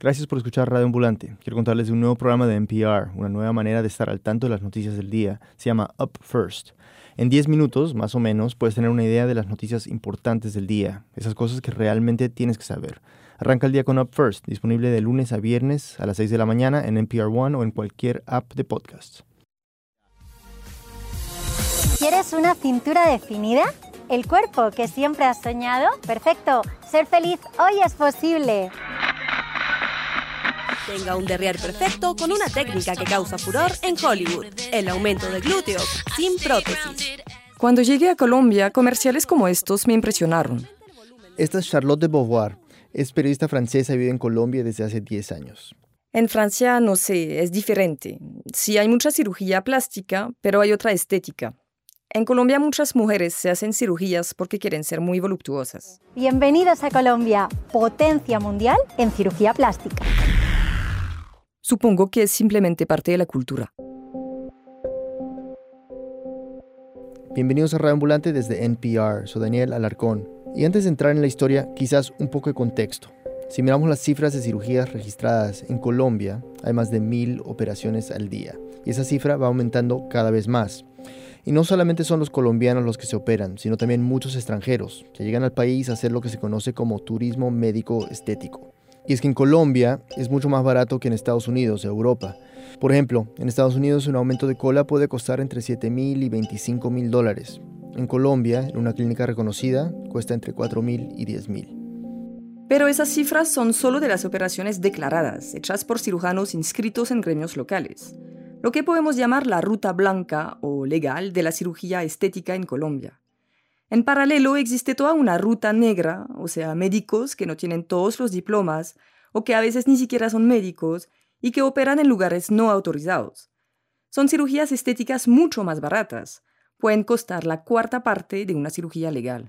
Gracias por escuchar Radio Ambulante. Quiero contarles de un nuevo programa de NPR, una nueva manera de estar al tanto de las noticias del día. Se llama Up First. En 10 minutos, más o menos, puedes tener una idea de las noticias importantes del día, esas cosas que realmente tienes que saber. Arranca el día con Up First, disponible de lunes a viernes a las 6 de la mañana en NPR One o en cualquier app de podcast. ¿Quieres una cintura definida? ¿El cuerpo que siempre has soñado? Perfecto. Ser feliz hoy es posible. Tenga un derrier perfecto con una técnica que causa furor en Hollywood. El aumento de glúteos sin prótesis. Cuando llegué a Colombia, comerciales como estos me impresionaron. Esta es Charlotte de Beauvoir. Es periodista francesa y vive en Colombia desde hace 10 años. En Francia, no sé, es diferente. Sí hay mucha cirugía plástica, pero hay otra estética. En Colombia muchas mujeres se hacen cirugías porque quieren ser muy voluptuosas. Bienvenidos a Colombia, potencia mundial en cirugía plástica. Supongo que es simplemente parte de la cultura. Bienvenidos a Radio Ambulante desde NPR. Soy Daniel Alarcón. Y antes de entrar en la historia, quizás un poco de contexto. Si miramos las cifras de cirugías registradas en Colombia, hay más de mil operaciones al día. Y esa cifra va aumentando cada vez más. Y no solamente son los colombianos los que se operan, sino también muchos extranjeros que llegan al país a hacer lo que se conoce como turismo médico estético. Y es que en Colombia es mucho más barato que en Estados Unidos o Europa. Por ejemplo, en Estados Unidos un aumento de cola puede costar entre 7 mil y 25 mil dólares. En Colombia, en una clínica reconocida, cuesta entre 4 mil y 10 mil. Pero esas cifras son solo de las operaciones declaradas, hechas por cirujanos inscritos en gremios locales lo que podemos llamar la ruta blanca o legal de la cirugía estética en Colombia. En paralelo existe toda una ruta negra, o sea, médicos que no tienen todos los diplomas o que a veces ni siquiera son médicos y que operan en lugares no autorizados. Son cirugías estéticas mucho más baratas, pueden costar la cuarta parte de una cirugía legal.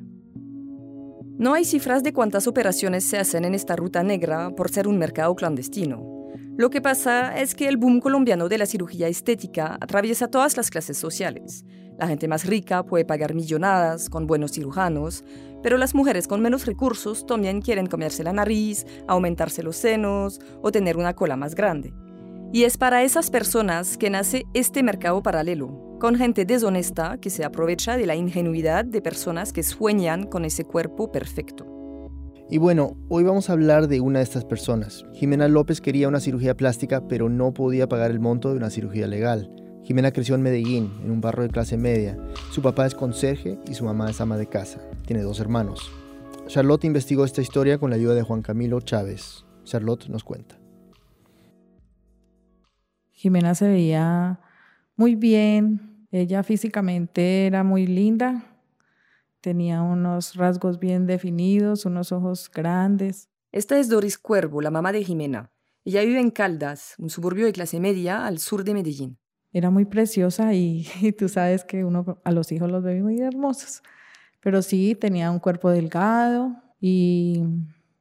No hay cifras de cuántas operaciones se hacen en esta ruta negra por ser un mercado clandestino, lo que pasa es que el boom colombiano de la cirugía estética atraviesa todas las clases sociales. La gente más rica puede pagar millonadas con buenos cirujanos, pero las mujeres con menos recursos también quieren comerse la nariz, aumentarse los senos o tener una cola más grande. Y es para esas personas que nace este mercado paralelo, con gente deshonesta que se aprovecha de la ingenuidad de personas que sueñan con ese cuerpo perfecto. Y bueno, hoy vamos a hablar de una de estas personas. Jimena López quería una cirugía plástica, pero no podía pagar el monto de una cirugía legal. Jimena creció en Medellín, en un barrio de clase media. Su papá es conserje y su mamá es ama de casa. Tiene dos hermanos. Charlotte investigó esta historia con la ayuda de Juan Camilo Chávez. Charlotte nos cuenta. Jimena se veía muy bien. Ella físicamente era muy linda, Tenía unos rasgos bien definidos, unos ojos grandes. Esta es Doris Cuervo, la mamá de Jimena. Ella vive en Caldas, un suburbio de clase media al sur de Medellín. Era muy preciosa y, tú sabes que uno a los hijos los ve muy hermosos. Pero sí, tenía un cuerpo delgado y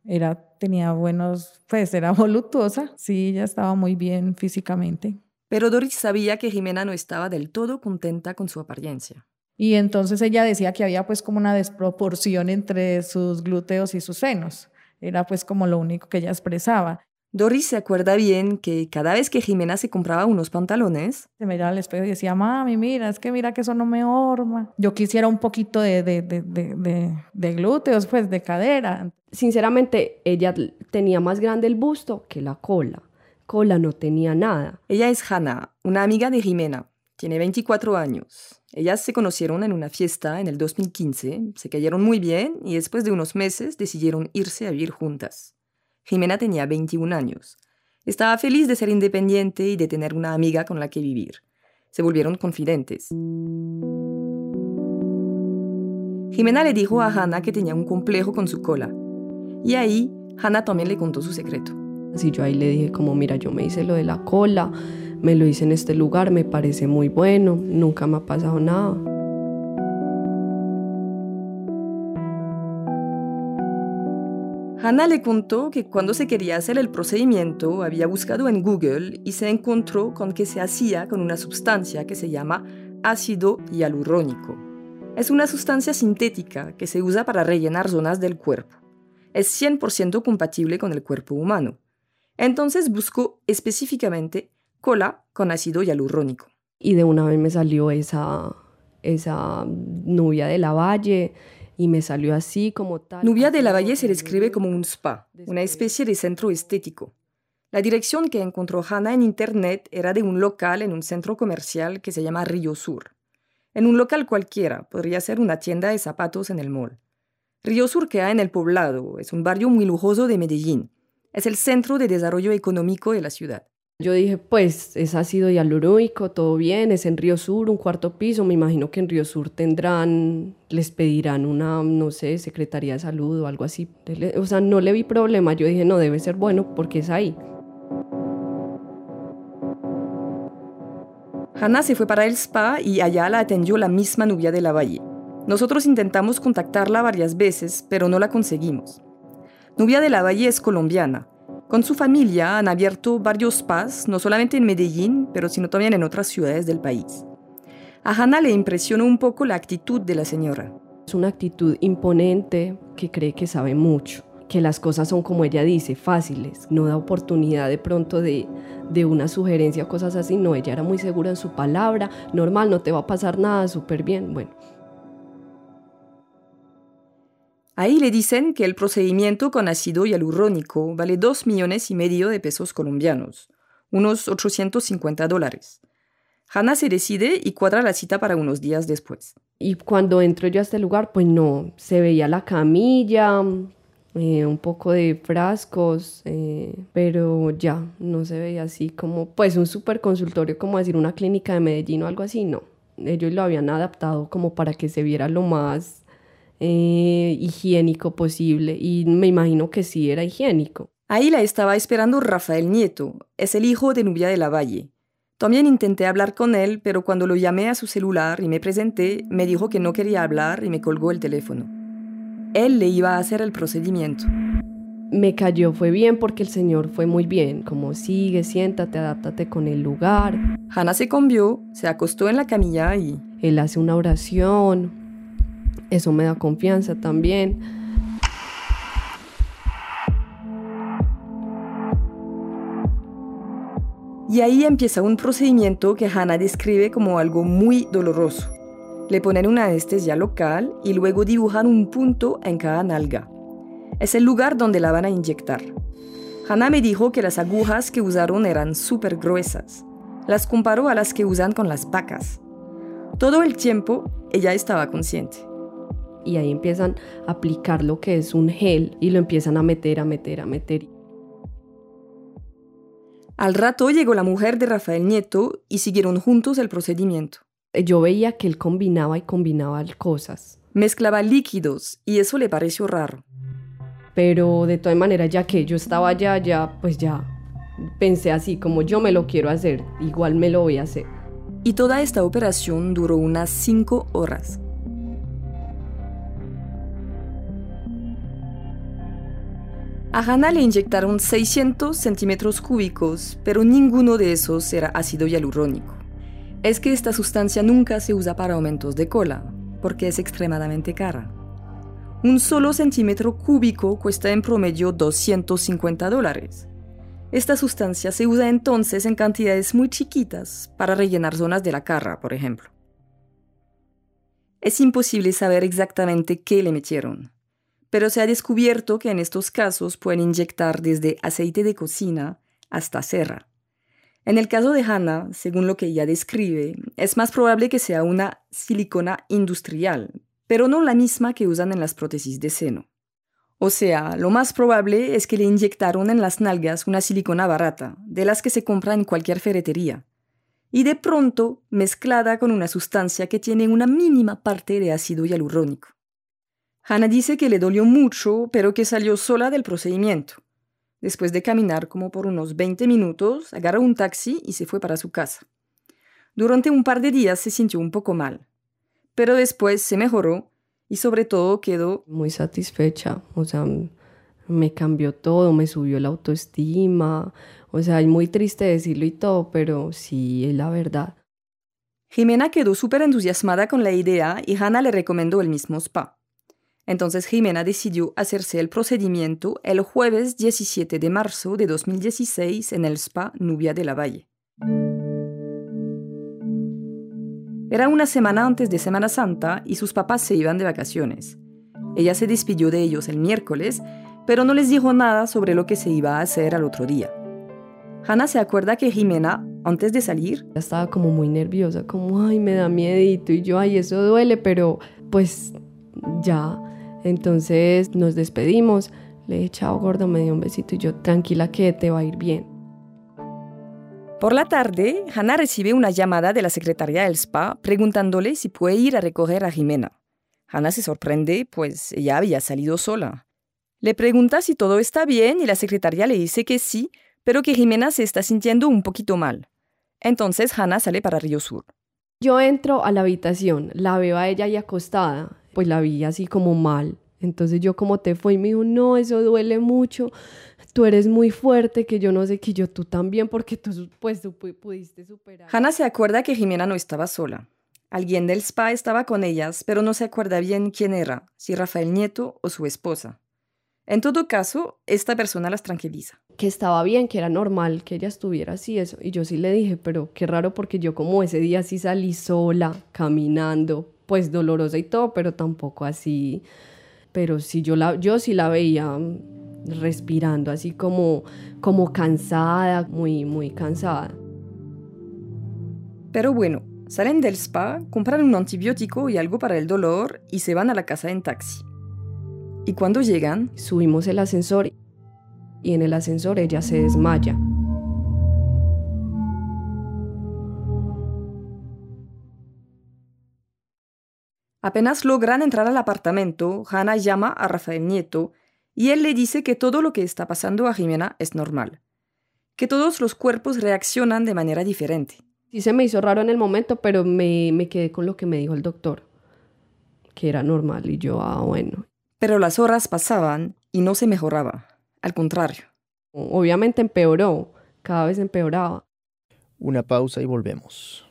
era, tenía buenos, pues era voluptuosa. Sí, ella estaba muy bien físicamente. Pero Doris sabía que Jimena no estaba del todo contenta con su apariencia. Y entonces ella decía que había pues como una desproporción entre sus glúteos y sus senos. Era pues como lo único que ella expresaba. Doris se acuerda bien que cada vez que Jimena se compraba unos pantalones, se miraba al espejo y decía, mami, mira, es que mira que eso no me horma. Yo quisiera un poquito de, de, de, de, de glúteos, pues de cadera. Sinceramente, ella tenía más grande el busto que la cola. Cola no tenía nada. Ella es Hannah, una amiga de Jimena. Tiene 24 años. Ellas se conocieron en una fiesta en el 2015, se cayeron muy bien y después de unos meses decidieron irse a vivir juntas. Jimena tenía 21 años. Estaba feliz de ser independiente y de tener una amiga con la que vivir. Se volvieron confidentes. Jimena le dijo a Hannah que tenía un complejo con su cola. Y ahí, Hannah también le contó su secreto. Así yo ahí le dije como, mira, yo me hice lo de la cola, me lo hice en este lugar, me parece muy bueno, nunca me ha pasado nada. Hannah le contó que cuando se quería hacer el procedimiento había buscado en Google y se encontró con que se hacía con una sustancia que se llama ácido hialurónico. Es una sustancia sintética que se usa para rellenar zonas del cuerpo. Es 100% compatible con el cuerpo humano Entonces buscó específicamente cola con ácido hialurónico. Y de una vez me salió esa, esa Nubia de la Valle y me salió así como tal. Nubia de la Valle se describe como un spa, una especie de centro estético. La dirección que encontró Hannah en internet era de un local en un centro comercial que se llama Río Sur. En un local cualquiera, podría ser una tienda de zapatos en el mall. Río Sur queda en el poblado, es un barrio muy lujoso de Medellín. Es el centro de desarrollo económico de la ciudad. Yo dije, pues es ácido hialurónico, todo bien, es en Río Sur, un cuarto piso, me imagino que en Río Sur tendrán, les pedirán una, no sé, Secretaría de Salud o algo así. O sea, no le vi problema, yo dije, no, debe ser bueno porque es ahí. Hannah se fue para el spa y allá la atendió la misma Nubia de la Valle. Nosotros intentamos contactarla varias veces, pero no la conseguimos. Nubia de la Valle es colombiana. Con su familia han abierto varios spas, no solamente en Medellín, pero sino también en otras ciudades del país. A Hannah le impresionó un poco la actitud de la señora. Es una actitud imponente que cree que sabe mucho que las cosas son como ella dice, fáciles, no da oportunidad de pronto de, de una sugerencia o cosas así, no, ella era muy segura en su palabra, normal, no te va a pasar nada, súper bien, bueno. Ahí le dicen que el procedimiento con ácido hialurónico vale 2 millones y medio de pesos colombianos, unos 850 dólares. Hannah se decide y cuadra la cita para unos días después. Y cuando entro yo a este lugar, pues no, se veía la camilla, eh, un poco de frascos, eh, pero ya, no se veía así como, pues un super consultorio, como decir una clínica de Medellín o algo así, no. Ellos lo habían adaptado como para que se viera lo más eh, higiénico posible y me imagino que sí era higiénico. Ahí la estaba esperando Rafael Nieto, es el hijo de Nubia de la Valle. También intenté hablar con él, pero cuando lo llamé a su celular y me presenté, me dijo que no quería hablar y me colgó el teléfono él le iba a hacer el procedimiento. Me cayó, fue bien porque el Señor fue muy bien, como sigue, siéntate, adáptate con el lugar. Hannah se cambió, se acostó en la camilla y... Él hace una oración, eso me da confianza también. Y ahí empieza un procedimiento que Hannah describe como algo muy doloroso. Le ponen una anestesia local y luego dibujan un punto en cada nalga. Es el lugar donde la van a inyectar. Hannah me dijo que las agujas que usaron eran súper gruesas. Las comparó a las que usan con las vacas. Todo el tiempo ella estaba consciente. Y ahí empiezan a aplicar lo que es un gel y lo empiezan a meter, a meter, a meter. Al rato llegó la mujer de Rafael Nieto y siguieron juntos el procedimiento. Yo veía que él combinaba y combinaba cosas. Mezclaba líquidos y eso le pareció raro. Pero de todas maneras, ya que yo estaba allá, ya, pues ya pensé así, como yo me lo quiero hacer, igual me lo voy a hacer. Y toda esta operación duró unas cinco horas. A Hannah le inyectaron 600 centímetros cúbicos, pero ninguno de esos era ácido hialurónico es que esta sustancia nunca se usa para aumentos de cola, porque es extremadamente cara. Un solo centímetro cúbico cuesta en promedio 250 dólares. Esta sustancia se usa entonces en cantidades muy chiquitas para rellenar zonas de la cara, por ejemplo. Es imposible saber exactamente qué le metieron, pero se ha descubierto que en estos casos pueden inyectar desde aceite de cocina hasta cera. En el caso de Hannah, según lo que ella describe, es más probable que sea una silicona industrial, pero no la misma que usan en las prótesis de seno. O sea, lo más probable es que le inyectaron en las nalgas una silicona barata, de las que se compra en cualquier ferretería, y de pronto mezclada con una sustancia que tiene una mínima parte de ácido hialurónico. Hannah dice que le dolió mucho, pero que salió sola del procedimiento. Después de caminar como por unos 20 minutos, agarró un taxi y se fue para su casa. Durante un par de días se sintió un poco mal, pero después se mejoró y sobre todo quedó muy satisfecha, o sea, me cambió todo, me subió la autoestima, o sea, es muy triste decirlo y todo, pero sí es la verdad. Jimena quedó súper entusiasmada con la idea y Hannah le recomendó el mismo spa. Entonces Jimena decidió hacerse el procedimiento el jueves 17 de marzo de 2016 en el spa Nubia de la Valle. Era una semana antes de Semana Santa y sus papás se iban de vacaciones. Ella se despidió de ellos el miércoles, pero no les dijo nada sobre lo que se iba a hacer al otro día. Hannah se acuerda que Jimena, antes de salir, estaba como muy nerviosa, como, ay, me da miedito, y yo, ay, eso duele, pero pues ya. Entonces nos despedimos, le dije, chao gordo, me dio un besito y yo, tranquila que te va a ir bien. Por la tarde, Hannah recibe una llamada de la secretaria del spa preguntándole si puede ir a recoger a Jimena. Hannah se sorprende, pues ella había salido sola. Le pregunta si todo está bien y la secretaria le dice que sí, pero que Jimena se está sintiendo un poquito mal. Entonces Hannah sale para Río Sur. Yo entro a la habitación, la veo a ella ahí acostada, pues la vi así como mal. Entonces yo como te fue y me dijo, no, eso duele mucho tú eres muy fuerte, que yo no sé que yo tú también, porque tú pues tú pudiste superar. Hannah se acuerda que Jimena no estaba sola. Alguien del spa estaba con ellas, pero no se acuerda bien quién era, si Rafael Nieto o su esposa. En todo caso, esta persona las tranquiliza. Que estaba bien, que era normal que ella estuviera así, eso. Y yo sí le dije, pero qué raro porque yo como ese día sí salí sola, caminando, pues dolorosa y todo, pero tampoco así. Pero sí, yo, la, yo sí la veía respirando así como, como cansada, muy, muy cansada. Pero bueno, salen del spa, compran un antibiótico y algo para el dolor y se van a la casa en taxi. Y cuando llegan, subimos el ascensor y en el ascensor ella se desmaya. Apenas logran entrar al apartamento, Hannah llama a Rafael Nieto y él le dice que todo lo que está pasando a Jimena es normal, que todos los cuerpos reaccionan de manera diferente. Sí se me hizo raro en el momento, pero me, me quedé con lo que me dijo el doctor, que era normal y yo, ah, bueno. Pero las horas pasaban y no se mejoraba, al contrario. Obviamente empeoró, cada vez empeoraba. Una pausa y volvemos.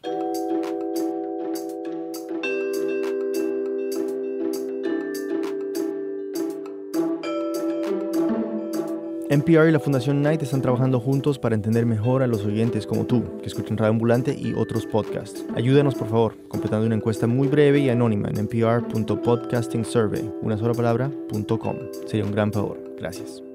NPR y la Fundación Knight están trabajando juntos para entender mejor a los oyentes como tú, que escuchan Radio Ambulante y otros podcasts. Ayúdanos, por favor, completando una encuesta muy breve y anónima en npr.podcastingsurvey, una sola palabra, .com. Sería un gran favor. Gracias.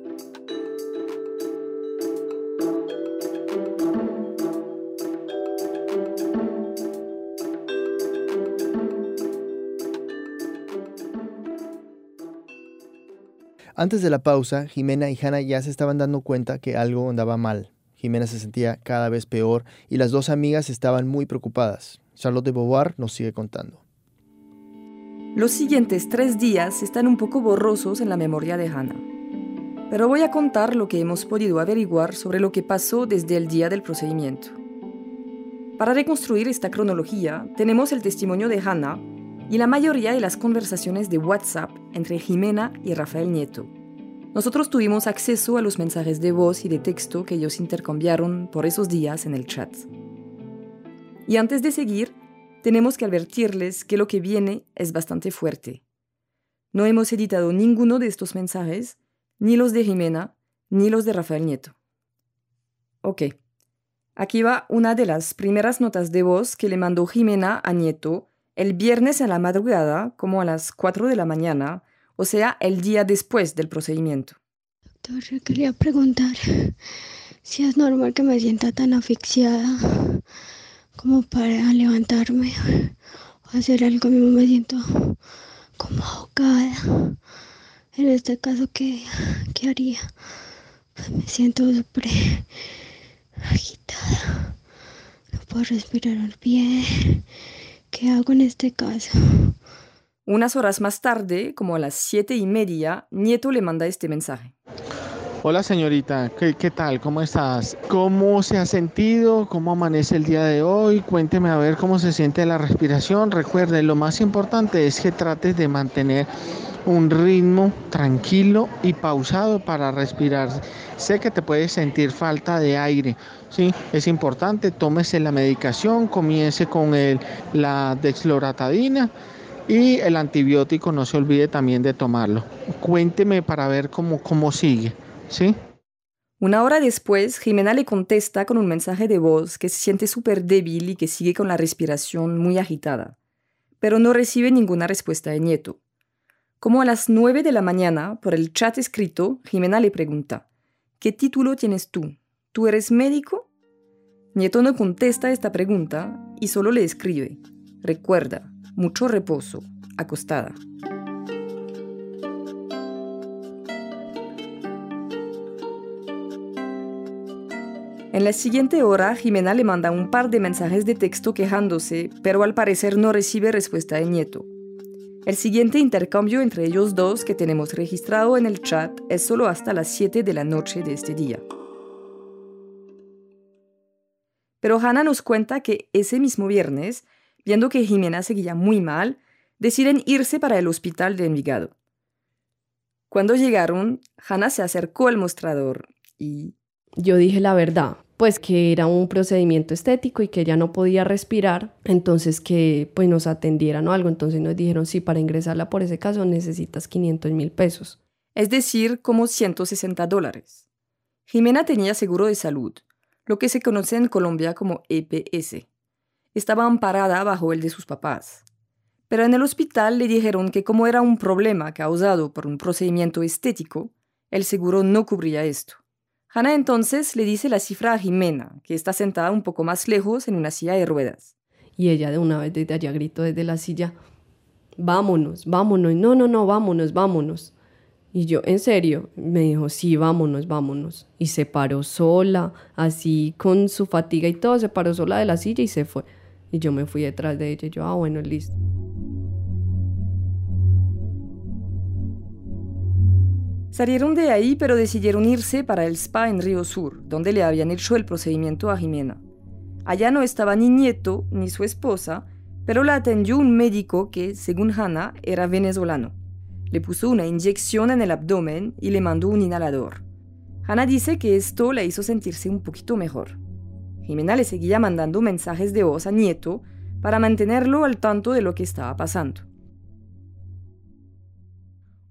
Antes de la pausa, Jimena y Hannah ya se estaban dando cuenta que algo andaba mal. Jimena se sentía cada vez peor y las dos amigas estaban muy preocupadas. Charlotte de Beauvoir nos sigue contando. Los siguientes tres días están un poco borrosos en la memoria de Hannah. Pero voy a contar lo que hemos podido averiguar sobre lo que pasó desde el día del procedimiento. Para reconstruir esta cronología, tenemos el testimonio de Hannah y la mayoría de las conversaciones de WhatsApp entre Jimena y Rafael Nieto. Nosotros tuvimos acceso a los mensajes de voz y de texto que ellos intercambiaron por esos días en el chat. Y antes de seguir, tenemos que advertirles que lo que viene es bastante fuerte. No hemos editado ninguno de estos mensajes, ni los de Jimena, ni los de Rafael Nieto. Ok, aquí va una de las primeras notas de voz que le mandó Jimena a Nieto el viernes en la madrugada, como a las 4 de la mañana, o sea, el día después del procedimiento. Doctor, yo quería preguntar si es normal que me sienta tan asfixiada como para levantarme o hacer algo. Me siento como ahogada. En este caso, ¿qué, qué haría? Me siento súper agitada. No puedo respirar bien. ¿Qué hago en este caso? Unas horas más tarde, como a las siete y media, Nieto le manda este mensaje. Hola señorita, ¿Qué, ¿qué, tal? ¿Cómo estás? ¿Cómo se ha sentido? ¿Cómo amanece el día de hoy? Cuénteme a ver cómo se siente la respiración. Recuerde, lo más importante es que trates de mantener un ritmo tranquilo y pausado para respirar. Sé que te puedes sentir falta de aire, ¿sí? Es importante, tómese la medicación, comience con el, la dexloratadina Y el antibiótico no se olvide también de tomarlo. Cuénteme para ver cómo, cómo sigue, ¿sí? Una hora después, Jimena le contesta con un mensaje de voz que se siente súper débil y que sigue con la respiración muy agitada, pero no recibe ninguna respuesta de Nieto. Como a las nueve de la mañana, por el chat escrito, Jimena le pregunta, ¿qué título tienes tú? ¿Tú eres médico? Nieto no contesta esta pregunta y solo le escribe, recuerda, mucho reposo, acostada. En la siguiente hora, Jimena le manda un par de mensajes de texto quejándose, pero al parecer no recibe respuesta de Nieto. El siguiente intercambio entre ellos dos que tenemos registrado en el chat es solo hasta las 7 de la noche de este día. Pero Hannah nos cuenta que ese mismo viernes, viendo que Jimena seguía muy mal, deciden irse para el hospital de Envigado. Cuando llegaron, Hannah se acercó al mostrador y yo dije la verdad, pues que era un procedimiento estético y que ella no podía respirar, entonces que pues nos atendieran o algo, entonces nos dijeron, sí, para ingresarla por ese caso necesitas 500 mil pesos. Es decir, como 160 dólares. Jimena tenía seguro de salud, lo que se conoce en Colombia como EPS. Estaba amparada bajo el de sus papás. Pero en el hospital le dijeron que como era un problema causado por un procedimiento estético, el seguro no cubría esto. Hannah entonces le dice la cifra a Jimena, que está sentada un poco más lejos en una silla de ruedas. Y ella de una vez desde allá gritó desde la silla, vámonos, vámonos, no, no, no, vámonos, vámonos. Y yo, en serio, me dijo, sí, vámonos, vámonos. Y se paró sola, así con su fatiga y todo, se paró sola de la silla y se fue. Y yo me fui detrás de ella y yo, ah, bueno, listo. Salieron de ahí, pero decidieron irse para el spa en Río Sur, donde le habían hecho el procedimiento a Jimena. Allá no estaba ni Nieto ni su esposa, pero la atendió un médico que, según Hannah, era venezolano. Le puso una inyección en el abdomen y le mandó un inhalador. Hannah dice que esto la hizo sentirse un poquito mejor. Jimena le seguía mandando mensajes de voz a Nieto para mantenerlo al tanto de lo que estaba pasando.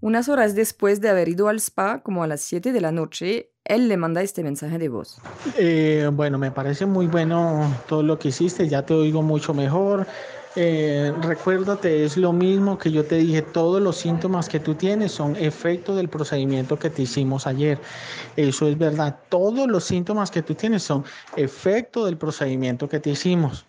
Unas horas después de haber ido al spa, como a las 7 de la noche, él le manda este mensaje de voz. Eh, bueno, me parece muy bueno todo lo que hiciste, ya te oigo mucho mejor. Eh, recuérdate, es lo mismo que yo te dije, todos los síntomas que tú tienes son efecto del procedimiento que te hicimos ayer. Eso es verdad, todos los síntomas que tú tienes son efecto del procedimiento que te hicimos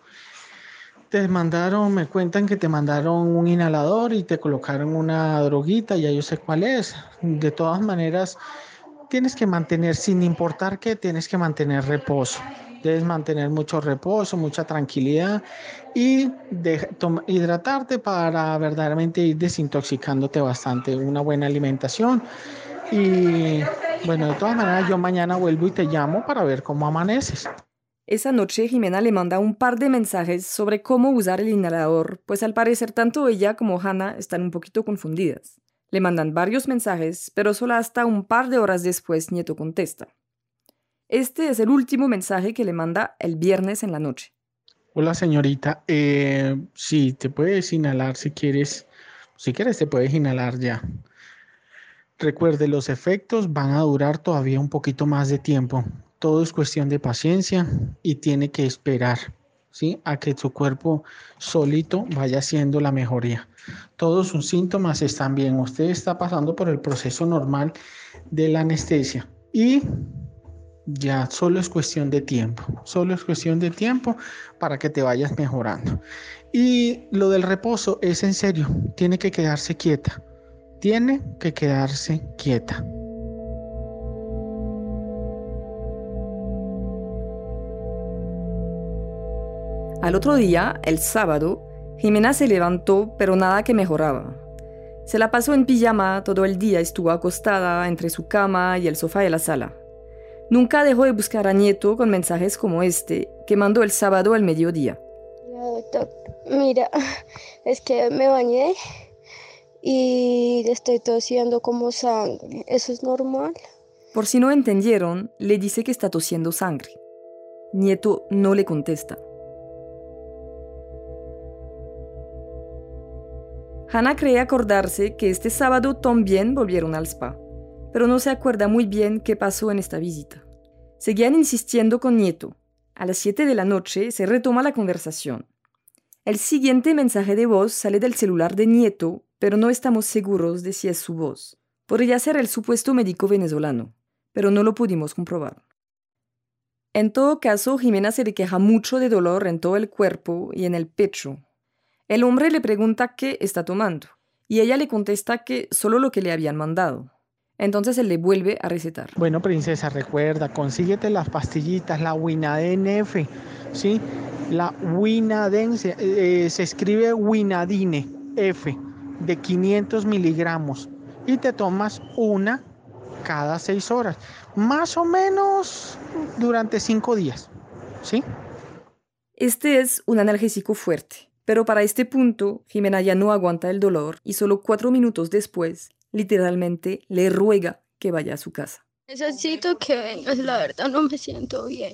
te mandaron, me cuentan que te mandaron un inhalador y te colocaron una droguita, ya yo sé cuál es. De todas maneras, tienes que mantener, sin importar qué, tienes que mantener reposo. Debes mantener mucho reposo, mucha tranquilidad y hidratarte para verdaderamente ir desintoxicándote bastante. Una buena alimentación. Y bueno, de todas maneras, yo mañana vuelvo y te llamo para ver cómo amaneces. Esa noche Jimena le manda un par de mensajes sobre cómo usar el inhalador, pues al parecer tanto ella como Hannah están un poquito confundidas. Le mandan varios mensajes, pero solo hasta un par de horas después Nieto contesta. Este es el último mensaje que le manda el viernes en la noche. Hola señorita, eh, sí, te puedes inhalar si quieres. Si quieres te puedes inhalar ya. Recuerde, los efectos van a durar todavía un poquito más de tiempo todo es cuestión de paciencia y tiene que esperar, ¿sí? A que su cuerpo solito vaya haciendo la mejoría. Todos sus síntomas están bien. Usted está pasando por el proceso normal de la anestesia y ya solo es cuestión de tiempo. Solo es cuestión de tiempo para que te vayas mejorando. Y lo del reposo es en serio. Tiene que quedarse quieta. Tiene que quedarse quieta. Al otro día, el sábado, Jimena se levantó, pero nada que mejoraba. Se la pasó en pijama todo el día, estuvo acostada entre su cama y el sofá de la sala. Nunca dejó de buscar a Nieto con mensajes como este, que mandó el sábado al mediodía. Mira, es que me bañé y estoy tosiendo como sangre. ¿Eso es normal? Por si no entendieron, le dice que está tosiendo sangre. Nieto no le contesta. Hannah cree acordarse que este sábado también volvieron al spa, pero no se acuerda muy bien qué pasó en esta visita. Seguían insistiendo con Nieto. A las 7 de la noche se retoma la conversación. El siguiente mensaje de voz sale del celular de Nieto, pero no estamos seguros de si es su voz. Podría ser el supuesto médico venezolano, pero no lo pudimos comprobar. En todo caso, Jimena se le queja mucho de dolor en todo el cuerpo y en el pecho. El hombre le pregunta qué está tomando, y ella le contesta que solo lo que le habían mandado. Entonces él le vuelve a recetar. Bueno, princesa, recuerda, consíguete las pastillitas, la Winadine F, ¿sí? La Winadine, se, eh, se escribe Winadine F, de 500 miligramos, y te tomas una cada seis horas, más o menos durante cinco días, ¿sí? Este es un analgésico fuerte, pero para este punto Jimena ya no aguanta el dolor y solo cuatro minutos después, literalmente, le ruega que vaya a su casa. Necesito que vengas, la verdad no me siento bien.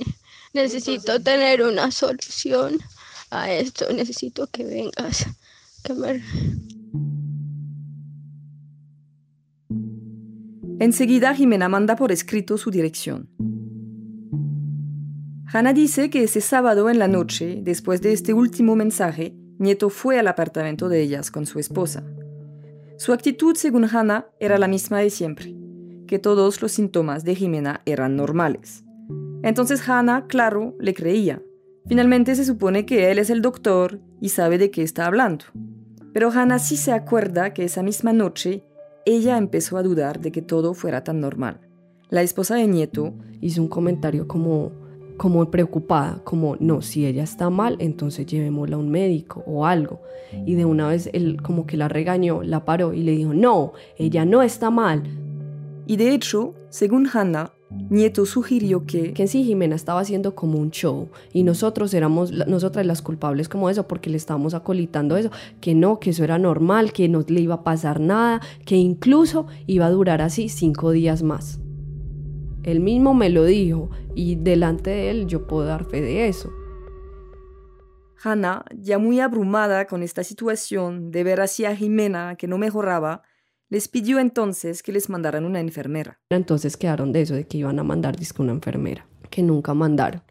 Necesito tener una solución a esto. Necesito que vengas, que me... Enseguida Jimena manda por escrito su dirección. Hannah dice que ese sábado en la noche, después de este último mensaje, Nieto fue al apartamento de ellas con su esposa. Su actitud, según Hannah, era la misma de siempre, que todos los síntomas de Jimena eran normales. Entonces Hannah, claro, le creía. Finalmente se supone que él es el doctor y sabe de qué está hablando. Pero Hannah sí se acuerda que esa misma noche ella empezó a dudar de que todo fuera tan normal. La esposa de Nieto hizo un comentario como, como preocupada, como, no, si ella está mal, entonces llevémosla a un médico o algo. Y de una vez él como que la regañó, la paró y le dijo, no, ella no está mal. Y de hecho, según Hannah, Nieto sugirió que, que en sí Jimena estaba haciendo como un show y nosotros éramos nosotras las culpables como eso porque le estábamos acolitando eso, que no, que eso era normal, que no le iba a pasar nada, que incluso iba a durar así cinco días más. Él mismo me lo dijo y delante de él yo puedo dar fe de eso. Hannah, ya muy abrumada con esta situación de ver así a Jimena que no mejoraba, les pidió entonces que les mandaran una enfermera. Entonces quedaron de eso, de que iban a mandar disco una enfermera, que nunca mandaron.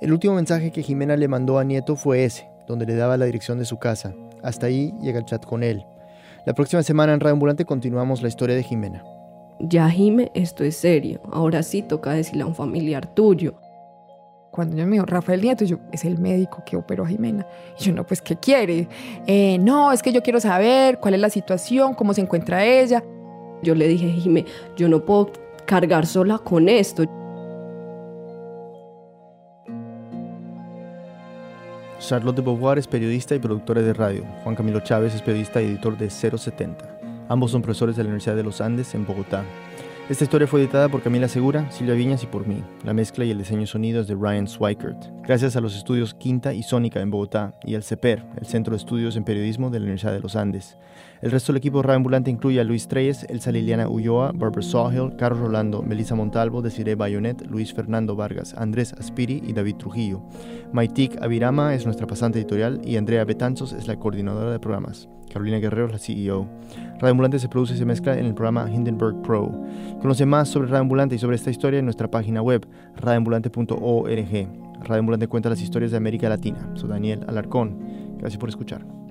El último mensaje que Jimena le mandó a Nieto fue ese, donde le daba la dirección de su casa. Hasta ahí llega el chat con él. La próxima semana en Radio Ambulante continuamos la historia de Jimena. Ya, Jime, esto es serio. Ahora sí toca decirle a un familiar tuyo cuando yo me dijo Rafael Nieto, yo, es el médico que operó a Jimena. Y yo, no, pues, ¿qué quiere? Eh, no, es que yo quiero saber cuál es la situación, cómo se encuentra ella. Yo le dije, Jimé, yo no puedo cargar sola con esto. Charlotte de Beauvoir es periodista y productora de radio. Juan Camilo Chávez es periodista y editor de 070. Ambos son profesores de la Universidad de los Andes en Bogotá. Esta historia fue editada por Camila Segura, Silvia Viñas y por mí. La mezcla y el diseño sonido de Ryan Swikert. Gracias a los estudios Quinta y Sónica en Bogotá y al CEPER, el Centro de Estudios en Periodismo de la Universidad de los Andes. El resto del equipo Ambulante incluye a Luis Treyes, Elsa Liliana Ulloa, Barbara Sawhill, Carlos Rolando, Melissa Montalvo, Desiree Bayonet, Luis Fernando Vargas, Andrés Aspiri y David Trujillo. Maitik Avirama es nuestra pasante editorial y Andrea Betanzos es la coordinadora de programas. Carolina Guerrero la CEO. Radio Ambulante se produce y se mezcla en el programa Hindenburg Pro. Conoce más sobre Radio Ambulante y sobre esta historia en nuestra página web, radioambulante.org. Radio Ambulante cuenta las historias de América Latina. Soy Daniel Alarcón. Gracias por escuchar.